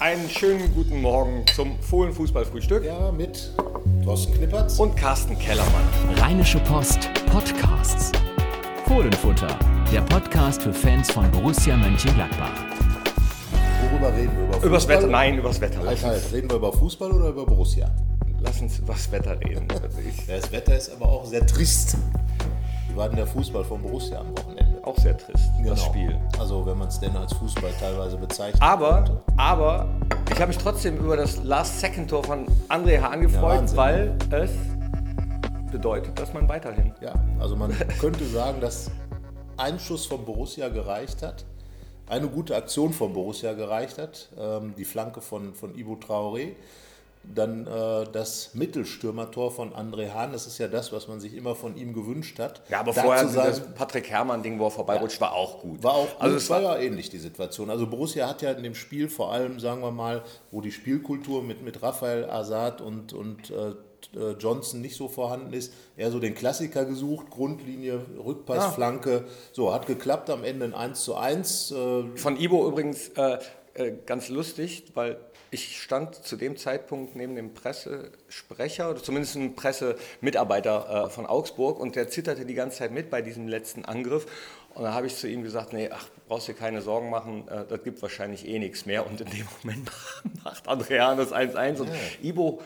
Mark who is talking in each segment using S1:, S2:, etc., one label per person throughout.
S1: Einen schönen guten Morgen zum Fohlenfußballfrühstück.
S2: Ja, mit Thorsten Knippertz
S1: und Carsten Kellermann.
S3: Rheinische Post Podcasts. Fohlenfutter, der Podcast für Fans von Borussia Mönchengladbach.
S2: Worüber reden wir? Über Fußball?
S1: Übers Wetter? Nein, übers Wetter.
S2: Halt, halt. Reden wir über Fußball oder über Borussia?
S1: Lass uns übers Wetter reden.
S2: das Wetter ist aber auch sehr trist. Wie war denn der Fußball von Borussia am Wochenende?
S1: Auch sehr trist,
S2: genau.
S1: das Spiel.
S2: Also wenn man es denn als Fußball teilweise bezeichnet.
S1: Aber, könnte. aber ich habe mich trotzdem über das Last-Second-Tor von André Hahn gefreut, ja, weil es bedeutet, dass man weiterhin.
S2: Ja, also man könnte sagen, dass ein Schuss von Borussia gereicht hat, eine gute Aktion von Borussia gereicht hat, ähm, die Flanke von, von Ibo Traoré dann äh, das Mittelstürmertor von André Hahn, das ist ja das, was man sich immer von ihm gewünscht hat.
S1: Ja, aber vorher sagen, das Patrick Herrmann-Ding, wo er vorbeirutscht, ja, war auch gut.
S2: War auch gut, also es war ja ähnlich die Situation. Also Borussia hat ja in dem Spiel vor allem, sagen wir mal, wo die Spielkultur mit, mit Raphael Azad und, und äh, äh Johnson nicht so vorhanden ist, eher so den Klassiker gesucht, Grundlinie, Rückpass, ja. Flanke. So, hat geklappt, am Ende ein 1 zu 1.
S1: Äh von Ibo übrigens äh, äh, ganz lustig, weil ich stand zu dem Zeitpunkt neben dem Pressesprecher oder zumindest einem Pressemitarbeiter äh, von Augsburg und der zitterte die ganze Zeit mit bei diesem letzten Angriff. Und da habe ich zu ihm gesagt, nee, ach, brauchst dir keine Sorgen machen, äh, das gibt wahrscheinlich eh nichts mehr. Und in dem Moment macht Adrian das 1-1 und Ibo,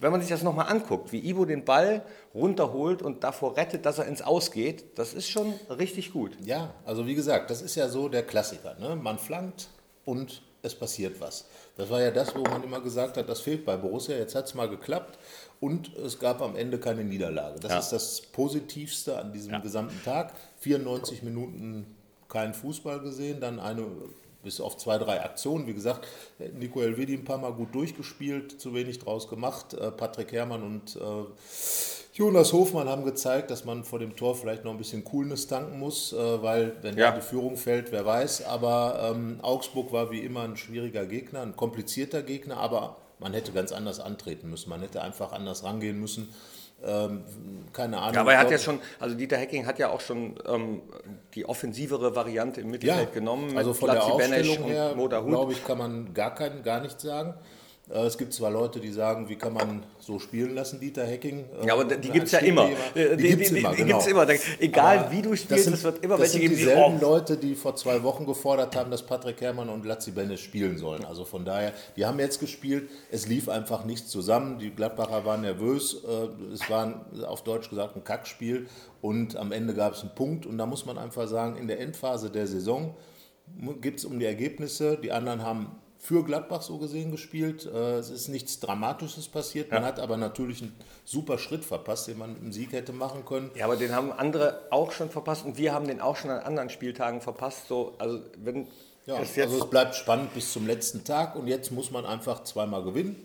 S1: wenn man sich das nochmal anguckt, wie Ibo den Ball runterholt und davor rettet, dass er ins Ausgeht, das ist schon richtig gut.
S2: Ja, also wie gesagt, das ist ja so der Klassiker. Ne? Man flankt und es passiert was. Das war ja das, wo man immer gesagt hat, das fehlt bei Borussia. Jetzt hat es mal geklappt und es gab am Ende keine Niederlage. Das ja. ist das Positivste an diesem ja. gesamten Tag. 94 Minuten kein Fußball gesehen, dann eine bis auf zwei, drei Aktionen. Wie gesagt, Nico Elvedi ein paar Mal gut durchgespielt, zu wenig draus gemacht. Äh, Patrick Herrmann und äh, Jonas Hofmann haben gezeigt, dass man vor dem Tor vielleicht noch ein bisschen Coolness tanken muss, äh, weil wenn ja. die Führung fällt, wer weiß. Aber ähm, Augsburg war wie immer ein schwieriger Gegner, ein komplizierter Gegner, aber man hätte ganz anders antreten müssen. Man hätte einfach anders rangehen müssen. Ähm, keine Ahnung.
S1: Ja, aber er hat ja schon, also Dieter Hecking hat ja auch schon ähm, die offensivere Variante im Mittelfeld ja, genommen.
S2: Also von Platzi der Aufstellung her, glaube ich, kann man gar, kein, gar nichts sagen. Äh, es gibt zwar Leute, die sagen, wie kann man so spielen lassen, Dieter Hecking.
S1: Äh, ja, aber die gibt es ja immer. Die, die gibt es immer, genau. immer. Egal aber wie du spielst,
S2: sind,
S1: es wird immer
S2: welche geben. Das sind dieselben die Leute, die vor zwei Wochen gefordert haben, dass Patrick Herrmann und Lazzi Bennis spielen sollen. Also von daher, die haben jetzt gespielt. Es lief einfach nichts zusammen. Die Gladbacher waren nervös. Äh, es war auf Deutsch gesagt ein Kackspiel. Und am Ende gab es einen Punkt. Und da muss man einfach sagen, in der Endphase der Saison gibt es um die Ergebnisse. Die anderen haben für Gladbach so gesehen gespielt. Äh, es ist nichts Dramatisches passiert. Man ja. hat aber natürlich einen super Schritt verpasst, den man mit dem Sieg hätte machen können.
S1: Ja, aber den haben andere auch schon verpasst und wir haben den auch schon an anderen Spieltagen verpasst. So, also wenn
S2: ja, also es bleibt spannend bis zum letzten Tag und jetzt muss man einfach zweimal gewinnen.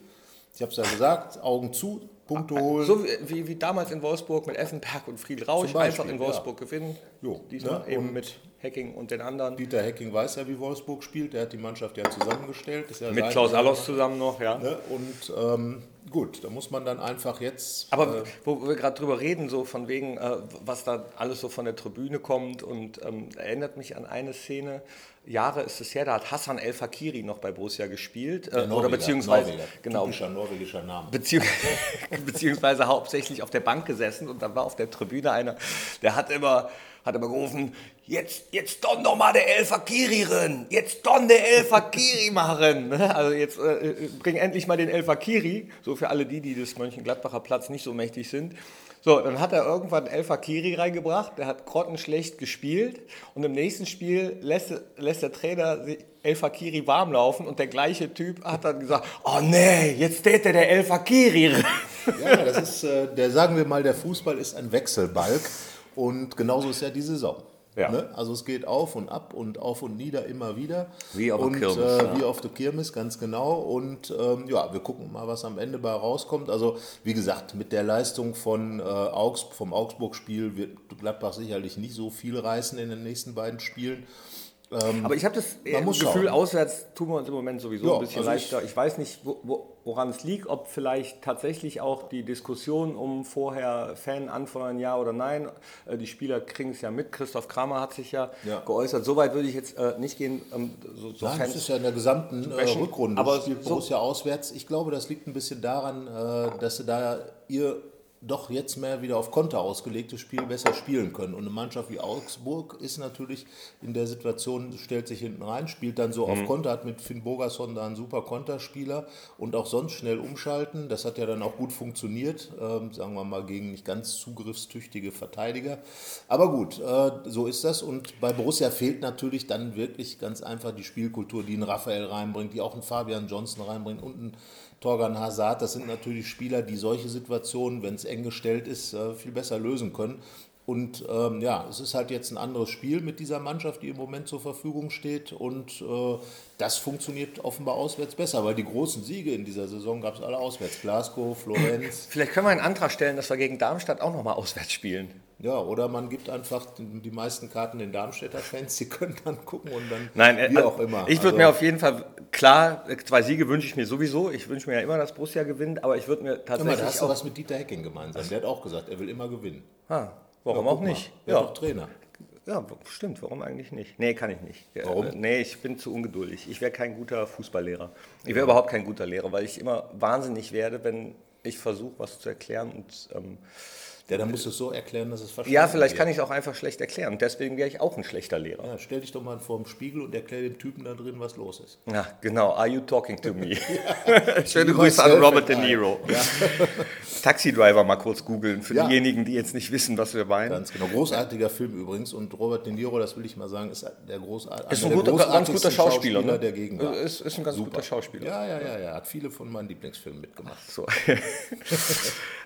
S2: Ich habe es ja gesagt, Augen zu, Punkte holen.
S1: So wie, wie, damals in Wolfsburg mit Effenberg und Friedel Rausch, einfach in Wolfsburg ja. gewinnen. Jo, Diesmal ne? eben mit Hacking und den anderen.
S2: Dieter Hacking weiß ja, wie Wolfsburg spielt. Der hat die Mannschaft ja zusammengestellt.
S1: Ja mit Klaus Allers zusammen noch, ja.
S2: Ne? Und ähm, gut, da muss man dann einfach jetzt.
S1: Aber äh, wo wir gerade drüber reden, so von wegen, äh, was da alles so von der Tribüne kommt und ähm, erinnert mich an eine Szene. Jahre ist es her, da hat Hassan El Fakiri noch bei Borussia gespielt.
S2: Äh, oder beziehungsweise,
S1: Norweger, genau.
S2: Typischer norwegischer Name.
S1: Beziehungs beziehungsweise hauptsächlich auf der Bank gesessen und dann war auf der Tribüne einer, der hat immer hat immer gerufen, jetzt, jetzt doch mal der El Fakiri rein, jetzt don der El Fakiri machen. Also jetzt äh, äh, bring endlich mal den El Fakiri, so für alle die, die des Mönchengladbacher Platz nicht so mächtig sind. So, dann hat er irgendwann El Fakiri reingebracht, der hat grottenschlecht gespielt und im nächsten Spiel lässt, lässt der Trainer El Fakiri warm laufen und der gleiche Typ hat dann gesagt, oh nee, jetzt steht der El Fakiri.
S2: Ja, das ist, äh, der sagen wir mal, der Fußball ist ein Wechselbalg. Und genauso ist ja die Saison. Ja. Ne? Also es geht auf und ab und auf und nieder immer wieder.
S1: Wie auf
S2: und,
S1: der Kirmes. Äh,
S2: ja. Wie auf der Kirmes, ganz genau. Und ähm, ja, wir gucken mal, was am Ende bei rauskommt. Also wie gesagt, mit der Leistung von, äh, Augs vom Augsburg-Spiel wird Gladbach sicherlich nicht so viel reißen in den nächsten beiden Spielen.
S1: Aber ich habe das äh, Gefühl,
S2: schauen.
S1: auswärts tun wir uns im Moment sowieso
S2: Ja,
S1: ein bisschen
S2: also ich-
S1: leichter. Ich, weiß nicht, wo, wo, woran es liegt, ob vielleicht tatsächlich auch die Diskussion um vorher Fan anfeuern, ja oder nein. Äh, Die Spieler kriegen es ja mit. Christoph Kramer hat sich ja,
S2: Ja.
S1: geäußert. Soweit würde ich jetzt äh, nicht gehen. Ähm, so, so
S2: Nein,
S1: Fans-
S2: das ist ja in der gesamten äh. Rückrunde.
S1: Aber
S2: spielt
S1: so-
S2: Borussia auswärts. Ich glaube, das liegt ein bisschen daran, äh, dass sie da ihr doch jetzt mehr wieder auf Konter ausgelegtes Spiel besser spielen können. Und eine Mannschaft wie Augsburg ist natürlich in der Situation, stellt sich hinten rein, spielt dann so
S1: Mhm.
S2: auf Konter, hat mit Finn Bogerson da einen super Konterspieler und auch sonst schnell umschalten. Das hat ja dann auch gut funktioniert, ähm, sagen wir mal gegen nicht ganz zugriffstüchtige Verteidiger. Aber gut, äh, so ist das. Und bei Borussia fehlt natürlich dann wirklich ganz einfach die Spielkultur, die ein Raphael reinbringt, die auch ein Fabian Johnson reinbringt und ein Torgan Hazard. Das sind natürlich Spieler, die solche Situationen, wenn es eng gestellt ist, äh, viel besser lösen können. Und ähm, ja, es ist halt jetzt ein anderes Spiel mit dieser Mannschaft, die im Moment zur Verfügung steht. Und äh, das funktioniert offenbar auswärts besser, weil die großen Siege in dieser Saison gab es alle auswärts. Glasgow, Florenz.
S1: Vielleicht können wir einen Antrag stellen, dass wir gegen Darmstadt auch nochmal auswärts spielen.
S2: Ja, oder man gibt einfach die meisten Karten den Darmstädter Fans, die können dann gucken und dann
S1: Nein, äh,
S2: wie auch immer.
S1: Ich würde
S2: Also-
S1: mir auf jeden Fall, klar, äh, zwei Siege wünsche ich mir sowieso. Ich wünsche mir ja immer, dass Borussia gewinnt, aber ich würde mir
S2: Guck mal, da
S1: tatsächlich
S2: hast du was mit Dieter Hecking gemeinsam. Der hat auch gesagt, er will immer gewinnen.
S1: Ah, warum
S2: Ja,
S1: auch
S2: guck mal,
S1: nicht?
S2: Der
S1: Ja.
S2: doch Trainer.
S1: ja, stimmt. Warum eigentlich nicht? Nee, kann ich nicht. Ja,
S2: Warum?
S1: äh, Nee, ich bin zu ungeduldig. Ich wäre kein guter Fußballlehrer. Ich wäre überhaupt kein guter Lehrer, weil ich immer wahnsinnig werde, wenn ich versuche, was zu erklären. Und, ähm,
S2: Ja, dann musst du es so erklären, dass es verstanden
S1: ja, vielleicht
S2: wird.
S1: kann ich es auch einfach schlecht erklären. Und deswegen wäre ich auch ein schlechter Lehrer.
S2: Ja, stell dich doch mal vor dem Spiegel und erklär dem Typen da drin, was los ist.
S1: Ja, genau. Are you talking to me? Schöne Grüße an Robert De. Niro. Taxi-Driver mal kurz googeln für
S2: Ja.
S1: diejenigen, die jetzt nicht wissen, was wir meinen.
S2: Ganz genau. Großartiger Film übrigens. Und Robert De Niro, das will ich mal sagen, ist der großartige
S1: Ist ein guter, ganz guter Schauspieler, ne?
S2: der Gegenwart.
S1: Ist, ist ein ganz guter Schauspieler.
S2: Ja, ja, ja, ja. Hat viele von meinen Lieblingsfilmen mitgemacht.
S1: So.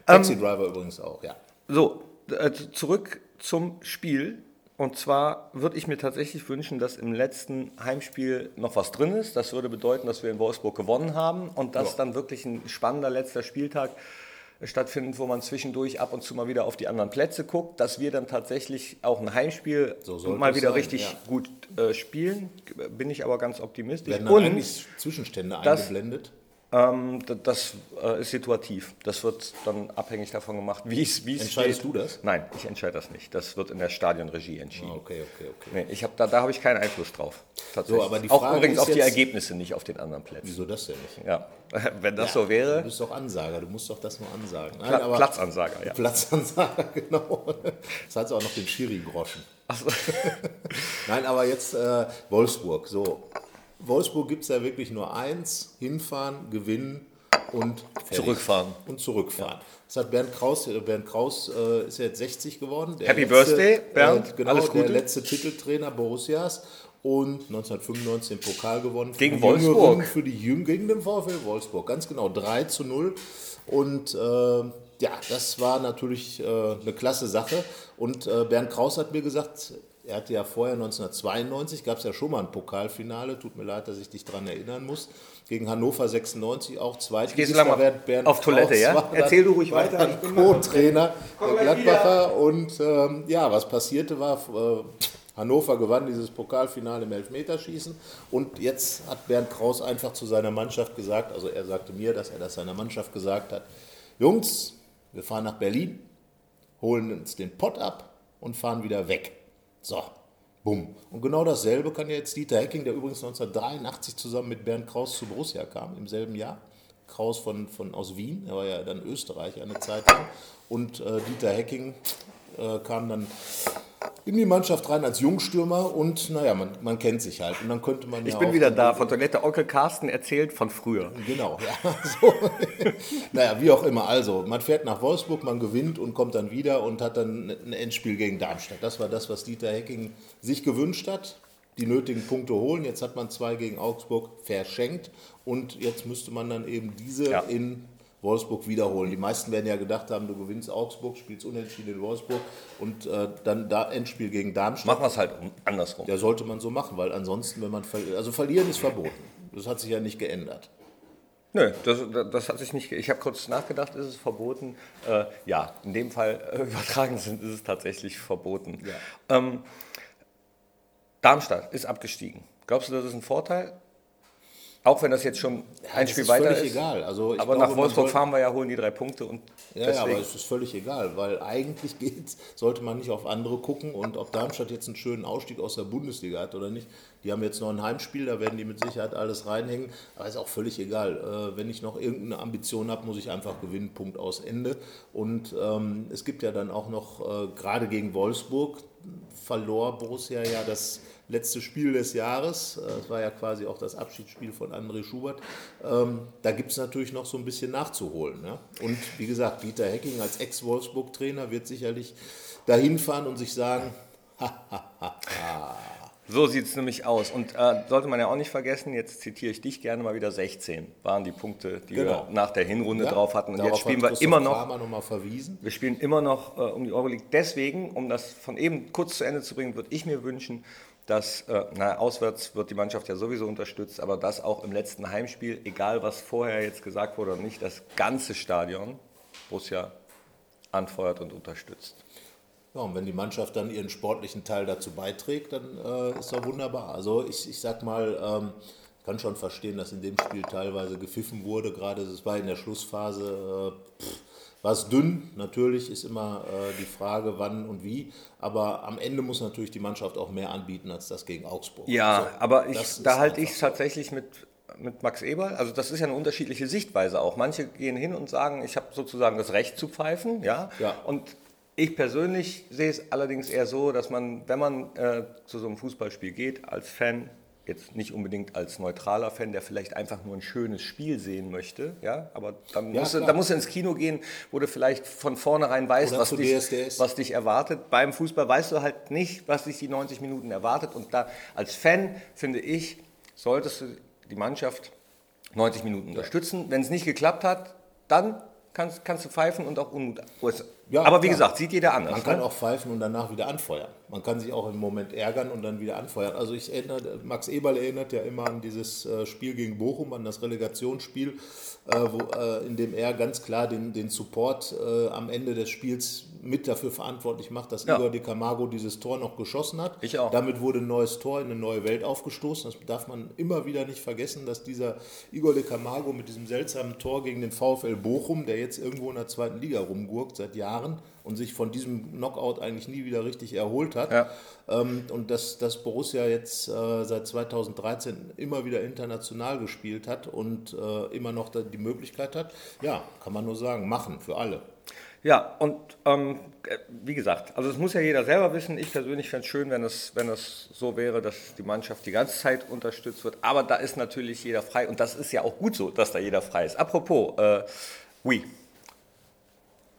S2: Taxi Driver übrigens auch, ja.
S1: So, äh, zurück zum Spiel. Und zwar würde ich mir tatsächlich wünschen, dass im letzten Heimspiel noch was drin ist. Das würde bedeuten, dass wir in Wolfsburg gewonnen haben und dass
S2: Ja.
S1: dann wirklich ein spannender letzter Spieltag stattfindet, wo man zwischendurch ab und zu mal wieder auf die anderen Plätze guckt, dass wir dann tatsächlich auch ein Heimspiel
S2: So
S1: mal wieder
S2: sein,
S1: richtig
S2: ja.
S1: gut äh, spielen. Bin ich aber ganz optimistisch.
S2: Werden dann
S1: Und
S2: Zwischenstände
S1: das-
S2: eingeblendet.
S1: Ähm, das äh, ist situativ. Das wird dann abhängig davon gemacht, wie es wie es
S2: Entscheidest
S1: steht.
S2: du das?
S1: Nein, ich entscheide das nicht. Das wird in der Stadionregie entschieden.
S2: Ah, Okay, okay, okay.
S1: Nee, ich hab, da da habe ich keinen Einfluss drauf. Tatsächlich.
S2: So, aber die
S1: Auch
S2: Frage
S1: übrigens
S2: ist
S1: auf die Ergebnisse, nicht auf den anderen Plätzen.
S2: Wieso das denn nicht?
S1: Ja, wenn das so
S2: Du
S1: wäre,
S2: bist doch Ansager, du musst doch das nur ansagen. Nein,
S1: Pla
S2: aber-
S1: Platzansager, ja.
S2: Platzansager, genau. Das hat auch noch den Schiri-Groschen. Nein, aber jetzt äh, Wolfsburg. So, Wolfsburg gibt es ja wirklich nur eins: hinfahren, gewinnen und fertig.
S1: Zurückfahren.
S2: Und zurückfahren. Das hat Bernd Kraus, äh, Bernd Kraus äh, ist ja jetzt 60 geworden. Der
S1: Happy Birthday, Bernd.
S2: Äh, genau,
S1: Alles Gute.
S2: der letzte Titeltrainer Borussias. Und 1995 den Pokal gewonnen. für
S1: Gegen Wolfsburg.
S2: Jüngeren, Für die Jüngeren, gegen den VfL Wolfsburg, ganz genau. 3 zu 0. Und äh, ja, das war natürlich äh, eine klasse Sache. Und äh, Bernd Kraus hat mir gesagt, er hatte ja vorher 1992, gab es ja schon mal ein Pokalfinale, tut mir leid, dass ich dich daran erinnern muss, gegen Hannover 96 auch zweit.
S1: geh so lange mal auf Toilette, ja? Erzähl du ruhig weiter,
S2: Co-Trainer der Gladbacher. Und ähm, ja, was passierte war, äh, Hannover gewann dieses Pokalfinale im Elfmeterschießen. Und jetzt hat Bernd Kraus einfach zu seiner Mannschaft gesagt, also er sagte mir, dass er das seiner Mannschaft gesagt hat, Jungs, wir fahren nach Berlin, holen uns den Pott ab und fahren wieder weg. So, bumm. Und genau dasselbe kann ja jetzt Dieter Hecking, der übrigens 1983 zusammen mit Bernd Kraus zu Borussia kam, im selben Jahr. Kraus von, von aus Wien, er war ja dann Österreicher eine Zeit lang. Und äh, Dieter Hecking äh, kam dann in die Mannschaft rein als Jungstürmer und naja, man, man kennt sich halt. Und dann könnte man
S1: ich
S2: ja
S1: bin wieder da. Von Toilette Onkel Carsten erzählt von früher.
S2: Genau, ja. So. naja, wie auch immer. Also, man fährt nach Wolfsburg, man gewinnt und kommt dann wieder und hat dann ein Endspiel gegen Darmstadt. Das war das, was Dieter Hecking sich gewünscht hat. Die nötigen Punkte holen. Jetzt hat man zwei gegen Augsburg verschenkt und jetzt müsste man dann eben diese
S1: Ja.
S2: in Wolfsburg wiederholen. Die meisten werden ja gedacht haben, du gewinnst Augsburg, spielst unentschieden in Wolfsburg und äh, dann da Endspiel gegen Darmstadt.
S1: Machen wir es halt um- andersrum.
S2: Ja, sollte man so machen, weil ansonsten, wenn man verliert, also verlieren ist verboten. Das hat sich ja nicht geändert.
S1: Nö, das, das hat sich nicht. Ich habe kurz nachgedacht, ist es verboten? Äh, ja, in dem Fall äh, übertragen sind, ist es tatsächlich verboten. Ähm, Darmstadt ist abgestiegen. Glaubst du, das ist ein Vorteil? Auch wenn das jetzt schon ein
S2: das
S1: Spiel
S2: ist
S1: weiter
S2: völlig
S1: ist.
S2: egal. Also
S1: aber
S2: glaube,
S1: nach Wolfsburg fahren wir ja, holen die drei Punkte und
S2: Ja, ja, aber es ist völlig egal, weil eigentlich geht's, sollte man nicht auf andere gucken und ob Darmstadt jetzt einen schönen Ausstieg aus der Bundesliga hat oder nicht. Die haben jetzt noch ein Heimspiel, da werden die mit Sicherheit alles reinhängen, aber ist auch völlig egal. Äh, wenn ich noch irgendeine Ambition habe, muss ich einfach gewinnen, Punkt aus Ende. Und ähm, es gibt ja dann auch noch, äh, gerade gegen Wolfsburg, verlor Borussia ja das letzte Spiel des Jahres. Äh, Es war ja quasi auch das Abschiedsspiel von André Schubert. Ähm, da gibt es natürlich noch so ein bisschen nachzuholen. Ne? Und wie gesagt, Dieter Hecking als Ex-Wolfsburg-Trainer wird sicherlich dahin fahren und sich sagen,
S1: So sieht es nämlich aus. Und äh, sollte man ja auch nicht vergessen, jetzt zitiere ich dich gerne mal wieder, 16 waren die Punkte, die
S2: Genau.
S1: wir nach der Hinrunde
S2: ja,
S1: drauf hatten. Und jetzt spielen wir immer noch,
S2: noch
S1: wir spielen immer noch äh, um die Euroleague. Deswegen, um das von eben kurz zu Ende zu bringen, würde ich mir wünschen, dass, äh, na, auswärts wird die Mannschaft ja sowieso unterstützt, aber dass auch im letzten Heimspiel, egal was vorher jetzt gesagt wurde oder nicht, das ganze Stadion Borussia anfeuert und unterstützt.
S2: Ja, und wenn die Mannschaft dann ihren sportlichen Teil dazu beiträgt, dann äh, ist doch wunderbar. Also ich, ich sag mal, ähm, ich kann schon verstehen, dass in dem Spiel teilweise gepfiffen wurde. Gerade es war in der Schlussphase, äh, pff, war es dünn. Natürlich ist immer äh, die Frage, wann und wie. Aber am Ende muss natürlich die Mannschaft auch mehr anbieten als das gegen Augsburg.
S1: Ja,
S2: So,
S1: aber ich, da halte ich es tatsächlich mit, mit Max Eberl. Also das ist ja eine unterschiedliche Sichtweise auch. Manche gehen hin und sagen, ich habe sozusagen das Recht zu pfeifen, ja.
S2: Ja.
S1: Und ich persönlich sehe es allerdings eher so, dass man, wenn man äh, zu so einem Fußballspiel geht, als Fan, jetzt nicht unbedingt als neutraler Fan, der vielleicht einfach nur ein schönes Spiel sehen möchte, ja, aber dann
S2: Ja,
S1: musst, du, dann musst du ins Kino gehen, wo du vielleicht von vornherein weißt, was dich,
S2: DSDS.
S1: was dich erwartet. Beim Fußball weißt du halt nicht, was dich die 90 Minuten erwartet. Und da als Fan finde ich, solltest du die Mannschaft 90 Minuten unterstützen. Wenn es nicht geklappt hat, dann kannst, kannst du pfeifen und auch Unmut äußern.
S2: Ja,
S1: Aber wie
S2: klar.
S1: gesagt, sieht jeder anders.
S2: Man kann
S1: ne?
S2: auch pfeifen und danach wieder anfeuern. Man kann sich auch im Moment ärgern und dann wieder anfeuern. Also ich erinnere, Max Eberl erinnert ja immer an dieses äh, Spiel gegen Bochum, an das Relegationsspiel, äh, wo, äh, in dem er ganz klar den, den Support am Ende des Spiels mit dafür verantwortlich macht, dass
S1: Ja.
S2: Igor de Camargo dieses Tor noch geschossen hat.
S1: Ich auch.
S2: Damit wurde ein neues Tor in eine neue Welt aufgestoßen. Das darf man immer wieder nicht vergessen, dass dieser Igor de Camargo mit diesem seltsamen Tor gegen den VfL Bochum, der jetzt irgendwo in der zweiten Liga rumgurkt seit Jahren und sich von diesem Knockout eigentlich nie wieder richtig erholt hat.
S1: Ja.
S2: Ähm, und dass, dass Borussia jetzt äh, seit 2013 immer wieder international gespielt hat und äh, immer noch die Möglichkeit hat, ja, kann man nur sagen, machen für alle.
S1: Ja, und ähm, äh, wie gesagt, also das muss ja jeder selber wissen. Ich persönlich fände es schön, wenn es, wenn es so wäre, dass die Mannschaft die ganze Zeit unterstützt wird. Aber da ist natürlich jeder frei und das ist ja auch gut so, dass da jeder frei ist. Apropos, äh, oui.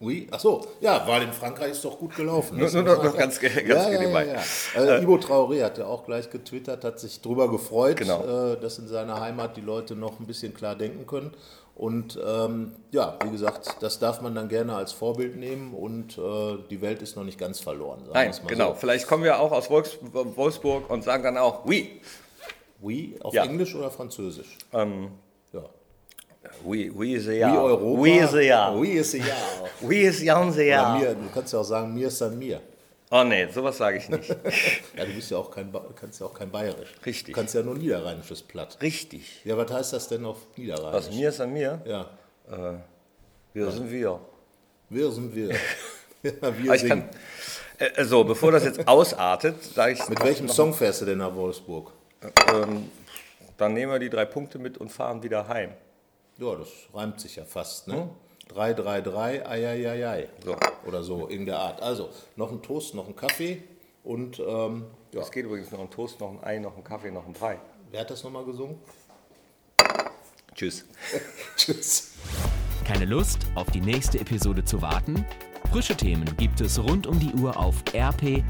S2: Oui, ach so, ja, weil in Frankreich ist doch gut gelaufen.
S1: Nur-
S2: Das
S1: nur noch- ganz ganz
S2: ja, ja, ja, ja. Äh, Ivo Traoré hat ja auch gleich getwittert, hat sich darüber gefreut,
S1: Genau.
S2: äh, dass in seiner Heimat die Leute noch ein bisschen klar denken können. Und ähm, ja, wie gesagt, das darf man dann gerne als Vorbild nehmen und äh, die Welt ist noch nicht ganz verloren.
S1: Nein, genau.
S2: So.
S1: Vielleicht kommen wir auch aus Wolfs Wolfsburg und sagen dann auch oui.
S2: Oui, auf
S1: Ja.
S2: Englisch oder Französisch?
S1: Ähm,
S2: Ja.
S1: oui, oui,
S2: Oui,
S1: ja.
S2: Europa.
S1: Oui, c'est ja.
S2: Oui, ist ja.
S1: Oui, ist ja,
S2: Oder
S1: ja.
S2: mir, du kannst ja auch sagen, mir ist an mir.
S1: Oh nee, sowas sage ich nicht.
S2: Ja, du bist ja auch kein, kannst ja auch kein Bayerisch.
S1: Richtig.
S2: Du kannst ja nur niederrheinisches Platt.
S1: Richtig.
S2: Ja, was heißt das denn auf Niederrheinisch?
S1: Was mir ist an mir,
S2: Ja,
S1: wir sind wir.
S2: wir sind wir. ja, wir
S1: ich
S2: singen.
S1: kann, äh, so, bevor das jetzt ausartet, sage ich,
S2: Mit welchem Song fährst du denn nach Wolfsburg?
S1: ähm, dann nehmen wir die drei Punkte mit und fahren wieder heim.
S2: Ja, das reimt sich ja fast, ne? 3, 3, 3, ei, ei, ei, ei.
S1: So.
S2: Oder so, in der Art. Also, noch ein Toast, noch ein Kaffee und, ähm, ja.
S1: Es geht übrigens noch ein Toast, noch ein Ei, noch ein Kaffee, noch ein Brei.
S2: Wer hat das nochmal gesungen?
S1: Tschüss.
S2: Tschüss.
S3: Keine Lust, auf die nächste Episode zu warten? Frische Themen gibt es rund um die Uhr auf rp-online.de.